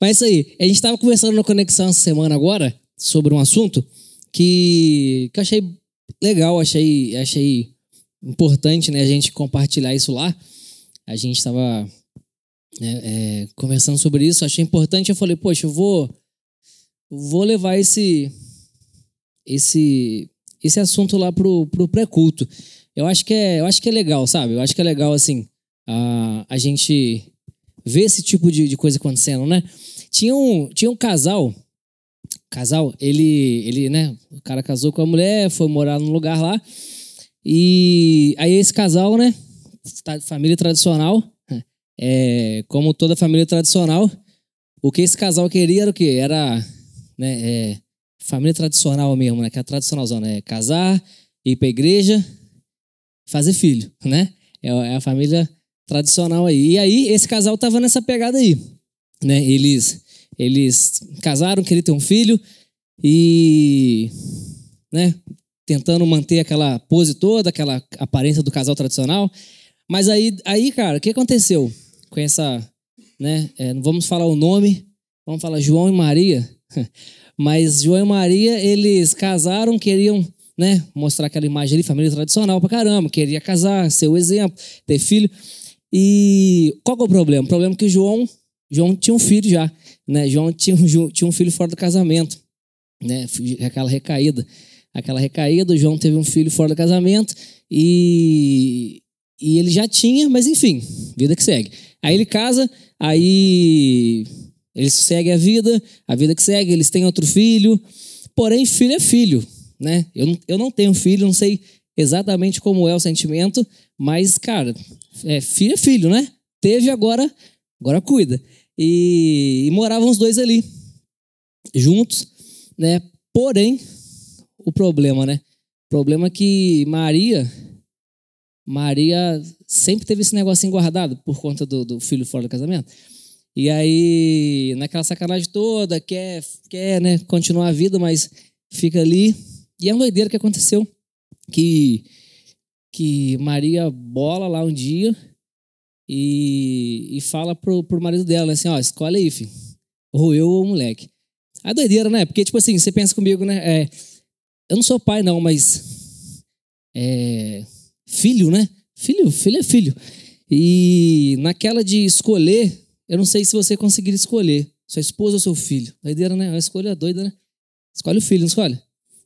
Mas isso aí, a gente estava conversando na conexão essa semana agora sobre um assunto que, que eu achei legal, achei, achei importante né, a gente compartilhar isso lá. A gente estava né, é, conversando sobre isso, achei importante. Eu falei, poxa, eu vou, vou levar esse, esse, esse assunto lá pro, pro pré-culto. Eu acho que é, eu acho que é legal, sabe? Eu acho que é legal assim a, a gente ver esse tipo de, de coisa acontecendo, né? Tinha um, tinha um casal, casal, ele, ele, né? O cara casou com a mulher, foi morar num lugar lá. E aí esse casal, né? Família tradicional, é, como toda família tradicional, o que esse casal queria era o quê? Era, né? É, família tradicional mesmo, né? Que é a tradicionalzão, né? Casar, ir pra igreja, fazer filho, né? É, é a família tradicional aí. E aí, esse casal tava nessa pegada aí, né? Eles, eles casaram, queriam ter um filho e, né? Tentando manter aquela pose toda, aquela aparência do casal tradicional. Mas aí, aí cara, o que aconteceu com essa, né? É, não vamos falar o nome, vamos falar João e Maria. Mas João e Maria, eles casaram, queriam né, mostrar aquela imagem ali, família tradicional pra caramba, queria casar, ser o exemplo, ter filho. E qual que é o problema? O problema é que João, João tinha um filho já, né? João tinha, tinha um filho fora do casamento, né? Aquela recaída. Aquela recaída, João teve um filho fora do casamento e, e ele já tinha, mas enfim, vida que segue. Aí ele casa, aí eles seguem a vida, a vida que segue, eles têm outro filho, porém, filho é filho, né? Eu eu não tenho filho, não sei exatamente como é o sentimento, mas, cara, é, filho é filho, né? Teve agora, agora cuida. E, e moravam os dois ali, juntos, né? Porém, o problema, né? O problema é que Maria, Maria sempre teve esse negocinho guardado por conta do, do filho fora do casamento. E aí, naquela sacanagem toda, quer, quer né, continuar a vida, mas fica ali. E é uma doideira que aconteceu. Que, que Maria bola lá um dia e, e fala pro, pro marido dela, né, assim, ó, escolhe aí, filho. Ou eu ou o moleque. A doideira, né? Porque, tipo assim, você pensa comigo, né? É, eu não sou pai, não, mas. É, filho, né? Filho, filho é filho. E naquela de escolher, eu não sei se você conseguir escolher sua esposa ou seu filho. Doideira, né? A escolha é doida, né? Escolhe o filho, não escolhe?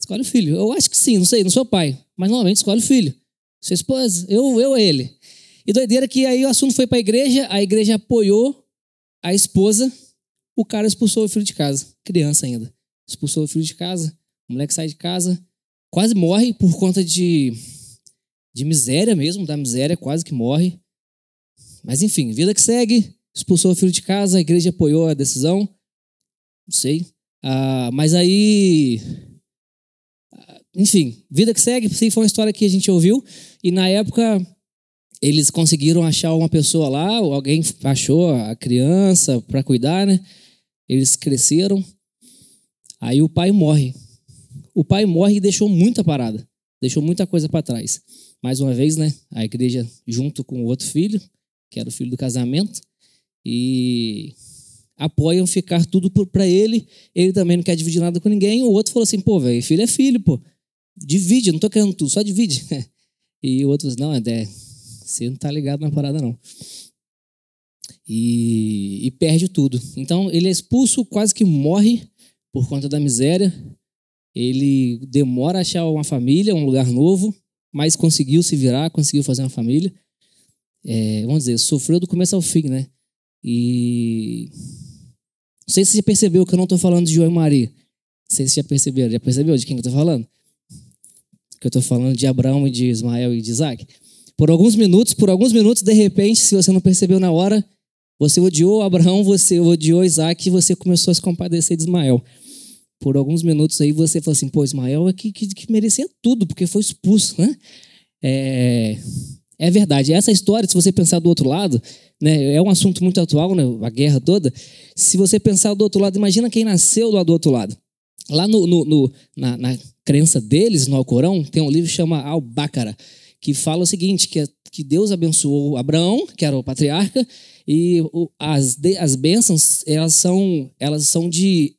Escolhe o filho. Eu acho que sim, não sei, não sou pai. Mas normalmente escolhe o filho. Sua esposa, eu, eu ele. E doideira que aí o assunto foi para a igreja, a igreja apoiou a esposa, o cara expulsou o filho de casa, criança ainda. Expulsou o filho de casa, o moleque sai de casa, quase morre por conta de, de miséria mesmo, da miséria, quase que morre. Mas enfim, vida que segue, expulsou o filho de casa, a igreja apoiou a decisão. Não sei. Ah, mas aí. Enfim, vida que segue, sim, foi uma história que a gente ouviu. E na época, eles conseguiram achar uma pessoa lá, alguém achou a criança para cuidar, né? Eles cresceram. Aí o pai morre. O pai morre e deixou muita parada. Deixou muita coisa para trás. Mais uma vez, né? A igreja junto com o outro filho, que era o filho do casamento, e apoiam ficar tudo para ele. Ele também não quer dividir nada com ninguém. O outro falou assim: pô, velho, filho é filho, pô. Divide, não tô querendo tudo, só divide. E o outro falou: não, é, você não tá ligado na parada, não. E, e perde tudo. Então ele é expulso, quase que morre por conta da miséria. Ele demora a achar uma família, um lugar novo, mas conseguiu se virar, conseguiu fazer uma família. É, vamos dizer, sofreu do começo ao fim, né? E não sei se você percebeu que eu não estou falando de João e Maria. Não sei se você já percebeu. Já percebeu de quem eu estou falando? Que eu estou falando de Abraão e de Ismael e de Isaac. Por alguns minutos, por alguns minutos, de repente, se você não percebeu na hora, você odiou Abraão, você odiou Isaac e você começou a se compadecer de Ismael. Por alguns minutos aí você falou assim, pô, Ismael é que, que, que merecia tudo, porque foi expulso, né? É, é verdade. Essa história, se você pensar do outro lado, né, é um assunto muito atual, né, a guerra toda. Se você pensar do outro lado, imagina quem nasceu lá do outro lado. Lá no, no, no na, na, crença deles, no Alcorão, tem um livro que chama Al-Baqarah, que fala o seguinte, que, que Deus abençoou Abraão, que era o patriarca, E o, as, de, as bênçãos, elas são, elas são de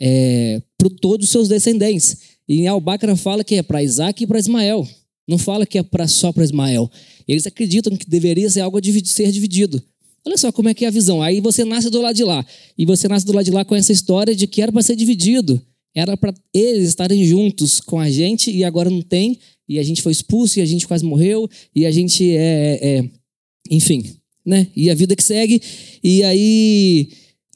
é, para todos os seus descendentes. E em Albacra fala que é para Isaac e para Ismael. Não fala que é pra, só para Ismael. Eles acreditam que deveria ser algo a ser dividido. Olha só como é que é a visão. Aí você nasce do lado de lá. E você nasce do lado de lá com essa história de que era para ser dividido. Era para eles estarem juntos com a gente e agora não tem. E a gente foi expulso e a gente quase morreu. E a gente é. é enfim, né? E a vida que segue. E aí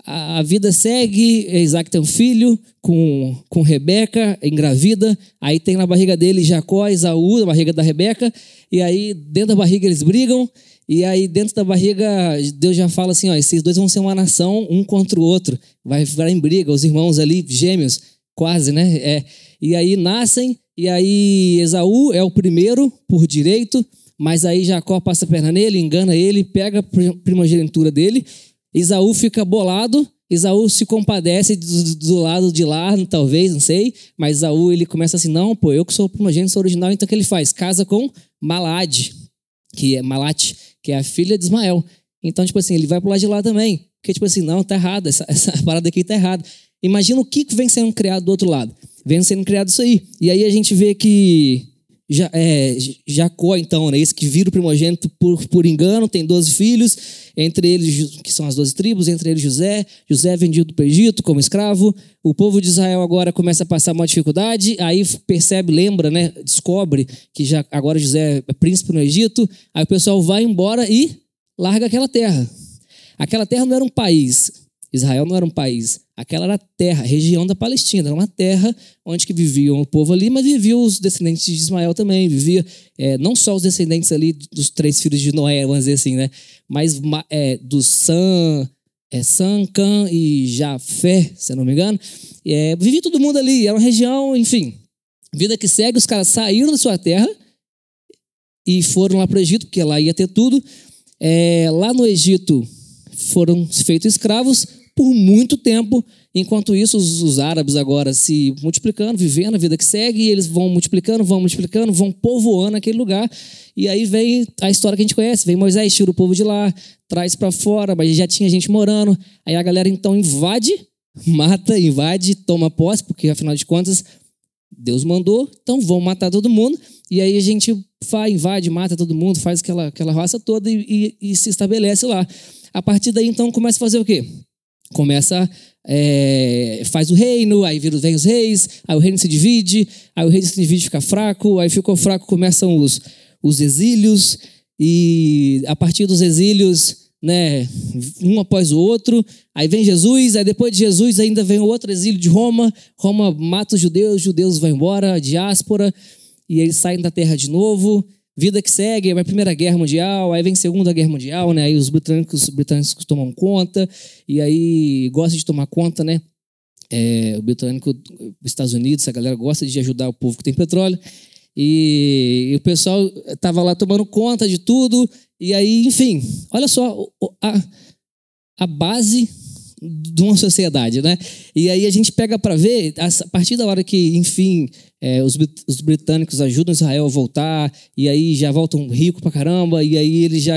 a, vida segue, Isaac tem um filho com, com Rebeca, engravida, aí tem na barriga dele Jacó, Isaú, na barriga da Rebeca, e aí dentro da barriga eles brigam, e aí dentro da barriga Deus já fala assim, ó, esses dois vão ser uma nação, um contra o outro, vai ficar em briga, os irmãos ali, gêmeos, quase, né? É. E aí nascem, e aí Esaú é o primeiro por direito, mas aí Jacó passa a perna nele, engana ele, pega a primogenitura dele, Isaú fica bolado, Isaú se compadece do, do, lado de lá, talvez, não sei, mas Isaú ele começa assim, não, pô, eu que sou o primogênito, sou original, então o que ele faz? Casa com Malade, que é Malate, que é a filha de Ismael. Então, tipo assim, ele vai pro lado de lá também, porque tipo assim, não, tá errado, essa, essa parada aqui tá errada. Imagina o que vem sendo criado do outro lado. Vem sendo criado isso aí. E aí a gente vê que é, Jacó, então, né, esse que vira o primogênito por, por engano, tem 12 filhos, entre eles, que são as 12 tribos, entre eles José. José é vendido para o Egito como escravo. O povo de Israel agora começa a passar uma dificuldade, aí percebe, lembra, né, descobre que já agora José é príncipe no Egito. Aí o pessoal vai embora e larga aquela terra. Aquela terra não era um país, Israel não era um país, aquela era terra, região da Palestina, era uma terra onde que viviam o povo ali, mas viviam os descendentes de Ismael também, vivia é, não só os descendentes ali dos três filhos de Noé, vamos dizer assim, né? Mas é, do Sam, é, Sam, Cã e Jafé, se eu não me engano, é, vivia todo mundo ali, era uma região, enfim, vida que segue, os caras saíram da sua terra e foram lá para o Egito, porque lá ia ter tudo. É, lá no Egito foram feitos escravos, por muito tempo. Enquanto isso, os, os, árabes agora se multiplicando, vivendo a vida que segue, e eles vão multiplicando, vão multiplicando, vão povoando aquele lugar. E aí vem a história que a gente conhece: vem Moisés, tira o povo de lá, traz para fora, mas já tinha gente morando. Aí a galera então invade, mata, invade, toma posse, porque afinal de contas Deus mandou, então vão matar todo mundo. E aí a gente vai, invade, mata todo mundo, faz aquela, aquela raça toda e, e, e se estabelece lá. A partir daí, então, começa a fazer o quê? começa é, faz o reino, aí vem os reis, aí o reino se divide, aí o reino se divide fica fraco, aí ficou fraco, começam os, os exílios, e a partir dos exílios, né, um após o outro, aí vem Jesus, aí depois de Jesus ainda vem outro exílio de Roma, Roma mata os judeus, os judeus vão embora, a diáspora, e eles saem da terra de novo, Vida que segue, vai Primeira Guerra Mundial, aí vem Segunda Guerra Mundial, né? Aí os britânicos, os britânicos tomam conta, e aí gosta de tomar conta, né? É, o britânico, os Estados Unidos, a galera gosta de ajudar o povo que tem petróleo. E, e o pessoal estava lá tomando conta de tudo. E aí, enfim, olha só a, a base de uma sociedade, né? E aí a gente pega para ver, a partir da hora que, enfim, é, os, os, britânicos ajudam Israel a voltar, e aí já voltam rico pra caramba, e aí eles já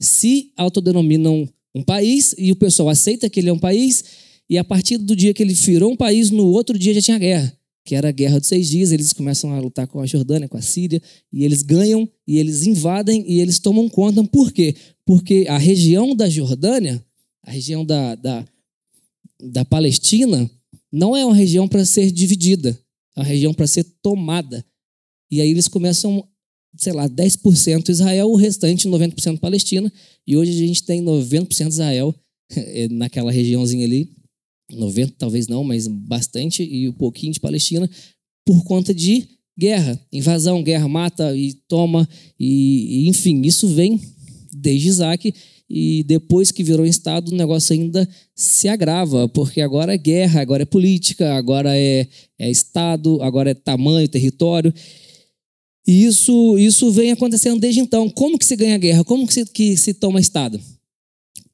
se autodenominam um país, e o pessoal aceita que ele é um país, e a partir do dia que ele virou um país, no outro dia já tinha guerra, que era a guerra dos seis dias, eles começam a lutar com a Jordânia, com a Síria, e eles ganham, e eles invadem, e eles tomam conta. Por quê? Porque a região da Jordânia, a região da, da, da Palestina, não é uma região para ser dividida a região para ser tomada. E aí eles começam, sei lá, 10% Israel, o restante 90% Palestina. E hoje a gente tem 90% Israel eh, naquela regiãozinha ali. 90 talvez não, mas bastante, e um pouquinho de Palestina, por conta de guerra, invasão, guerra mata e toma, e, e enfim, isso vem desde Isaac e depois que virou Estado, o negócio ainda se agrava, porque agora é guerra, agora é política, agora é, é Estado, agora é tamanho, território. E isso, isso vem acontecendo desde então. Como que se ganha guerra? Como que se, que se toma Estado?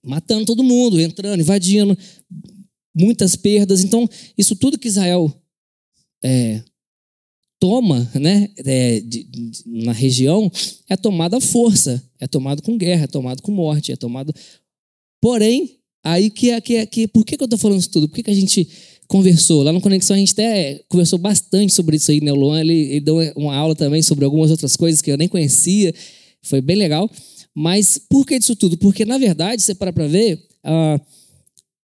Matando todo mundo, entrando, invadindo, muitas perdas. Então, isso tudo que Israel é, toma né, é, de, de, na região é tomado à força, é tomado com guerra, é tomado com morte, é tomado Porém, aí que é que, é, que por que, que eu estou falando isso tudo? Por que, que a gente conversou? Lá no Conexão a gente até conversou bastante sobre isso aí, né? O Luan ele, ele deu uma aula também sobre algumas outras coisas que eu nem conhecia. Foi bem legal. Mas por que disso tudo? Porque, na verdade, você para para ver, uh,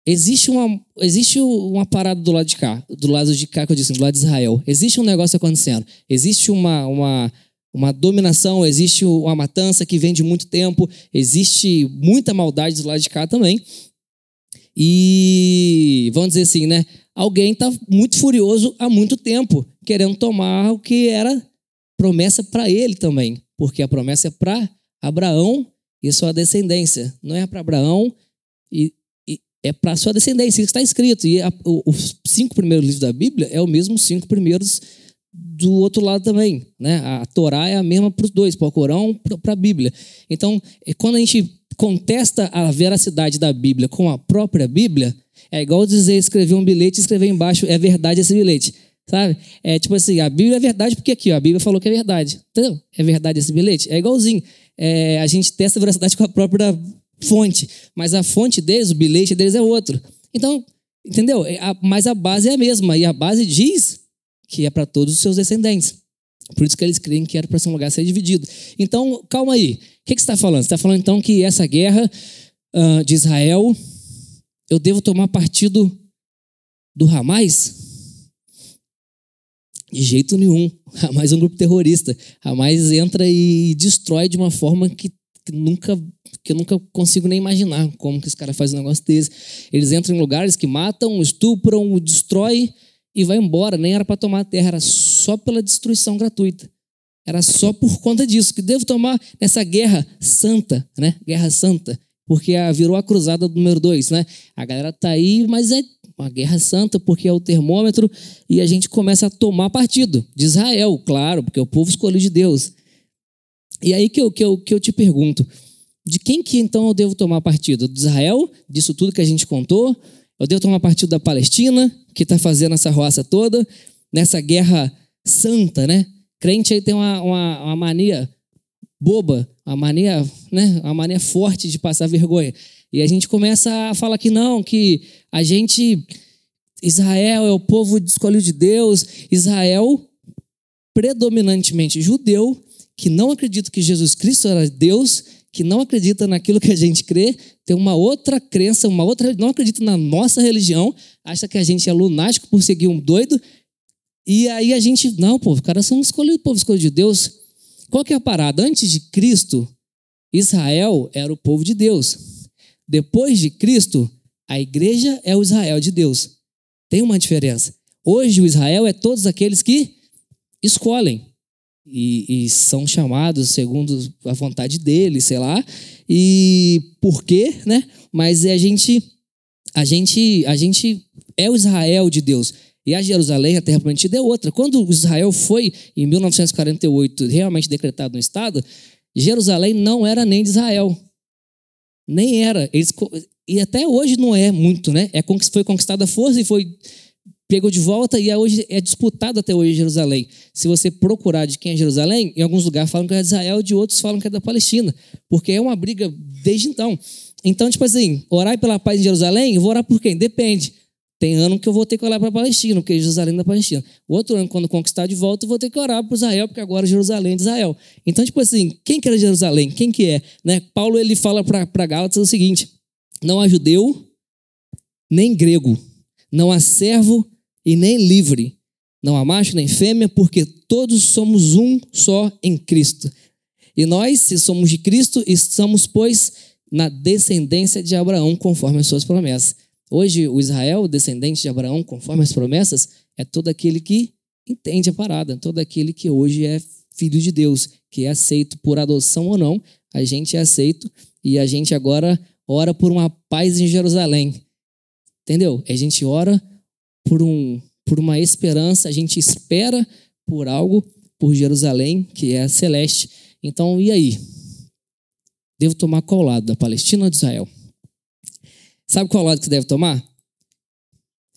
existe, uma, existe uma parada do lado de cá, do lado de cá que eu disse, do lado de Israel. Existe um negócio acontecendo. Existe uma, uma, uma dominação, existe uma matança que vem de muito tempo, existe muita maldade do lado de cá também. E vamos dizer assim, né? Alguém está muito furioso há muito tempo, querendo tomar o que era promessa para ele também, porque a promessa é para Abraão e sua descendência. Não é para Abraão e, é para sua descendência. Isso está escrito. E a, os cinco primeiros livros da Bíblia é o mesmo cinco primeiros do outro lado também. Né? A Torá é a mesma para os dois, para o Corão para a Bíblia. Então, é, quando a gente contesta a veracidade da Bíblia com a própria Bíblia, é igual dizer, escrever um bilhete e escrever embaixo, é verdade esse bilhete. Sabe? É tipo assim, a Bíblia é verdade porque aqui, ó, a Bíblia falou que é verdade. Entendeu? É verdade esse bilhete? É igualzinho é, a gente testa a veracidade com a própria fonte, mas a fonte deles, o bilhete deles é outro. Então, entendeu? É, mas a base é a mesma, e a base diz que é para todos os seus descendentes. Por isso que eles creem que era para ser um lugar ser dividido. Então, calma aí. O que, que você está falando? Você está falando então que essa guerra uh, de Israel, eu devo tomar partido do Hamas? De jeito nenhum. Hamas é um grupo terrorista. Hamas entra e destrói de uma forma que, que nunca que eu nunca consigo nem imaginar como que esse cara faz um negócio desse. Eles entram em lugares que matam, estupram, destrói e vai embora. Nem era para tomar a terra, era só pela destruição gratuita. Era só por conta disso que devo tomar nessa guerra santa, né? Guerra santa, porque virou a cruzada número dois, né? A galera tá aí, mas é uma guerra santa, porque é o termômetro, e a gente começa a tomar partido de Israel, claro, porque é o povo escolhido de Deus. E aí que eu, que eu, que eu te pergunto, de quem que então eu devo tomar partido? De Israel, disso tudo que a gente contou? Eu devo tomar partido da Palestina, que está fazendo essa roça toda, nessa guerra santa, né? Crente aí tem uma, uma, uma mania boba, uma mania, né? uma mania forte de passar vergonha. E a gente começa a falar que não, que a gente. Israel é o povo escolhido de Deus, Israel, predominantemente judeu, que não acredita que Jesus Cristo era Deus, que não acredita naquilo que a gente crê, tem uma outra crença, uma outra, não acredita na nossa religião, acha que a gente é lunático por seguir um doido, e aí a gente, não, povo, os caras são escolhidos, povo escolhido de Deus. Qual que é a parada? Antes de Cristo, Israel era o povo de Deus. Depois de Cristo, a igreja é o Israel de Deus. Tem uma diferença. Hoje, o Israel é todos aqueles que escolhem e, e são chamados segundo a vontade dele, sei lá. E por quê, né? Mas a gente, a gente, a gente é o Israel de Deus. E a Jerusalém, a terra prometida, é outra. Quando Israel foi, em 1948, realmente decretado no Estado, Jerusalém não era nem de Israel. Nem era. Eles, e até hoje não é muito, né? É, foi conquistada a força e foi pegou de volta e é hoje é disputado até hoje Jerusalém. Se você procurar de quem é Jerusalém, em alguns lugares falam que é de Israel, de outros falam que é da Palestina, porque é uma briga desde então. Então, tipo assim, orar pela paz em Jerusalém, eu vou orar por quem? Depende. Tem ano que eu vou ter que orar para a Palestina, porque Jerusalém é da Palestina. O outro ano, quando conquistar de volta, eu vou ter que orar para Israel, porque agora Jerusalém é de Israel. Então, tipo assim, quem que era Jerusalém? Quem que é? Né? Paulo ele fala para Gálatas o seguinte: não há judeu, nem grego, não há servo e nem livre, não há macho nem fêmea, porque todos somos um só em Cristo. E nós, se somos de Cristo, estamos, pois, na descendência de Abraão, conforme as suas promessas. Hoje, o Israel, descendente de Abraão, conforme as promessas, é todo aquele que entende a parada, todo aquele que hoje é filho de Deus, que é aceito por adoção ou não, a gente é aceito e a gente agora ora por uma paz em Jerusalém. Entendeu? A gente ora por, um, por uma esperança, a gente espera por algo, por Jerusalém, que é celeste. Então, e aí? Devo tomar qual lado? Da Palestina ou de Israel? Sabe qual lado que deve tomar?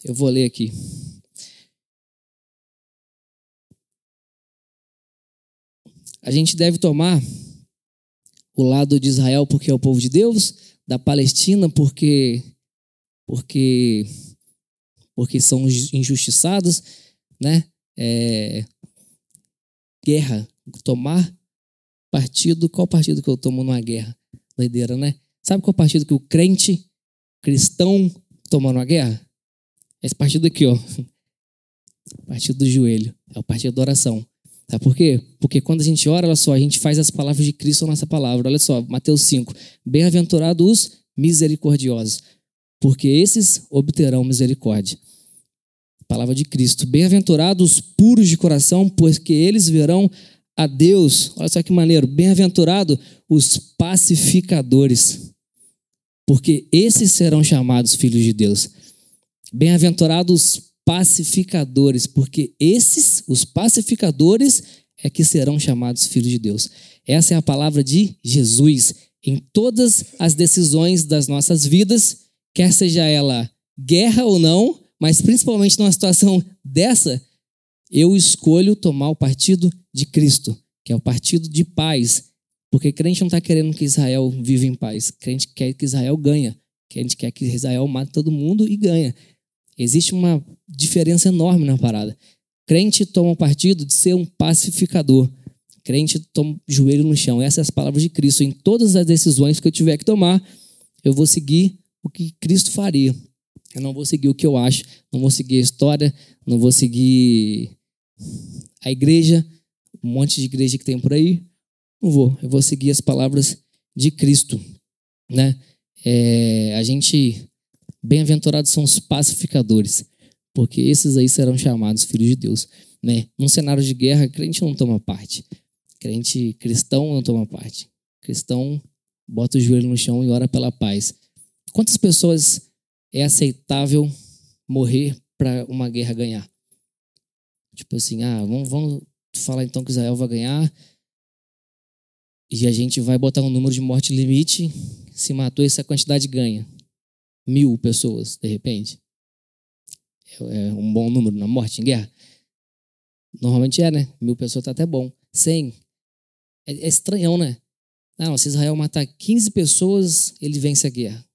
Eu vou ler aqui. A gente deve tomar o lado de Israel porque é o povo de Deus, da Palestina porque porque porque são injustiçados, né? É, guerra, tomar partido, qual partido que eu tomo numa guerra? Doideira, né? Sabe qual partido que o crente cristão toma numa guerra? Esse partido aqui, ó. Partido do joelho. É o partido da oração. Sabe por quê? Porque quando a gente ora, olha só, a gente faz as palavras de Cristo na nossa palavra. Olha só, Mateus 5. Bem-aventurados os misericordiosos, porque esses obterão misericórdia. Palavra de Cristo. Bem-aventurados os puros de coração, porque eles verão a Deus. Olha só que maneiro. Bem-aventurado os pacificadores, porque esses serão chamados filhos de Deus. Bem-aventurados os pacificadores, porque esses, os pacificadores, é que serão chamados filhos de Deus. Essa é a palavra de Jesus em todas as decisões das nossas vidas, quer seja ela guerra ou não, mas principalmente numa situação dessa, eu escolho tomar o partido de Cristo, que é o partido de paz. Porque crente não está querendo que Israel viva em paz. Crente quer que Israel ganhe. Crente quer que Israel mate todo mundo e ganha. Existe uma diferença enorme na parada. Crente toma o partido de ser um pacificador. Crente toma joelho no chão. Essas são as palavras de Cristo. Em todas as decisões que eu tiver que tomar, eu vou seguir o que Cristo faria. Eu não vou seguir o que eu acho, não vou seguir a história, não vou seguir a igreja, um monte de igreja que tem por aí. Não vou. Eu vou seguir as palavras de Cristo, né? É, a gente Bem-aventurados são os pacificadores, porque esses aí serão chamados filhos de Deus. Né? Num cenário de guerra, crente não toma parte. Crente cristão não toma parte. Cristão bota o joelho no chão e ora pela paz. Quantas pessoas é aceitável morrer para uma guerra ganhar? Tipo assim, ah, vamos, vamos falar então que Israel vai ganhar e a gente vai botar um número de morte limite. Se matou, essa quantidade ganha mil pessoas, de repente. É, é um bom número na morte em guerra. Normalmente é, né? Mil pessoas tá até bom. Cem. É, é estranhão, né? Não, se Israel matar 15 pessoas, ele vence a guerra.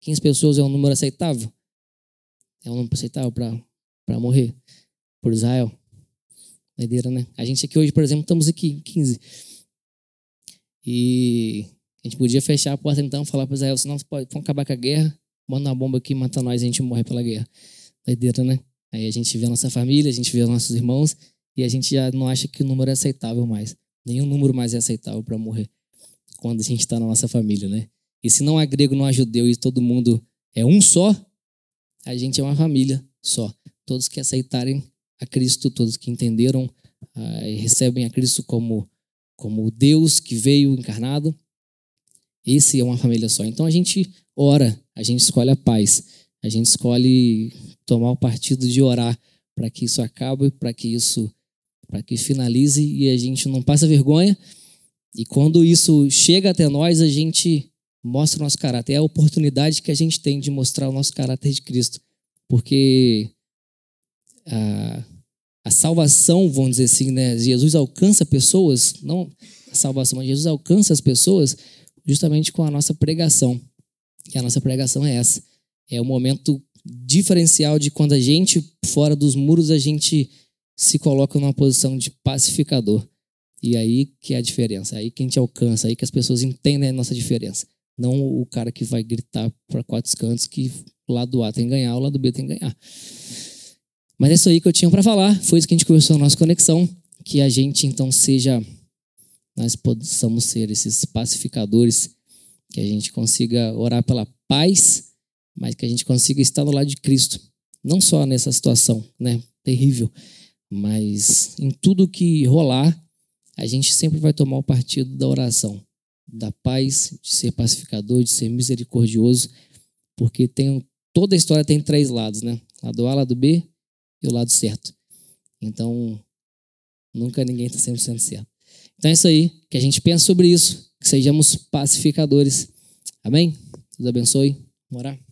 15 pessoas é um número aceitável? É um número aceitável para morrer por Israel? Doideira, né? A gente aqui hoje, por exemplo, estamos aqui, 15. E a gente podia fechar a porta então, falar para Israel, senão vamos acabar com a guerra, manda uma bomba aqui, mata nós, a gente morre pela guerra. Doideira, né? Aí a gente vê a nossa família, a gente vê os nossos irmãos e a gente já não acha que o número é aceitável mais. Nenhum número mais é aceitável para morrer quando a gente está na nossa família, né? E se não há grego, não há judeu e todo mundo é um só, a gente é uma família só. Todos que aceitarem a Cristo, todos que entenderam uh, e recebem a Cristo como como Deus que veio encarnado, esse é uma família só. Então a gente ora, a gente escolhe a paz, a gente escolhe tomar o partido de orar para que isso acabe, para que isso, para que finalize e a gente não passe vergonha. E quando isso chega até nós, a gente mostra o nosso caráter. É a oportunidade que a gente tem de mostrar o nosso caráter de Cristo, porque a, a salvação, vamos dizer assim, né? Jesus alcança pessoas, não a salvação, mas Jesus alcança as pessoas justamente com a nossa pregação. E a nossa pregação é essa. É o momento diferencial de quando a gente, fora dos muros, a gente se coloca numa posição de pacificador. E aí que é a diferença, aí que a gente alcança, aí que as pessoas entendem a nossa diferença. Não o cara que vai gritar para quatro cantos que o lado A tem que ganhar, o lado B tem que ganhar. Mas é isso aí que eu tinha para falar. Foi isso que a gente conversou na nossa conexão. Que a gente então seja, nós possamos ser esses pacificadores que a gente consiga orar pela paz, mas que a gente consiga estar do lado de Cristo. Não só nessa situação, né, terrível, mas em tudo que rolar, a gente sempre vai tomar o partido da oração, da paz, de ser pacificador, de ser misericordioso, porque tem toda a história tem três lados, né? Lado A, lado B e o lado certo. Então, nunca ninguém está 100% certo. Então é isso aí, que a gente pensa sobre isso, que sejamos pacificadores. Amém? Deus abençoe. Vamos orar?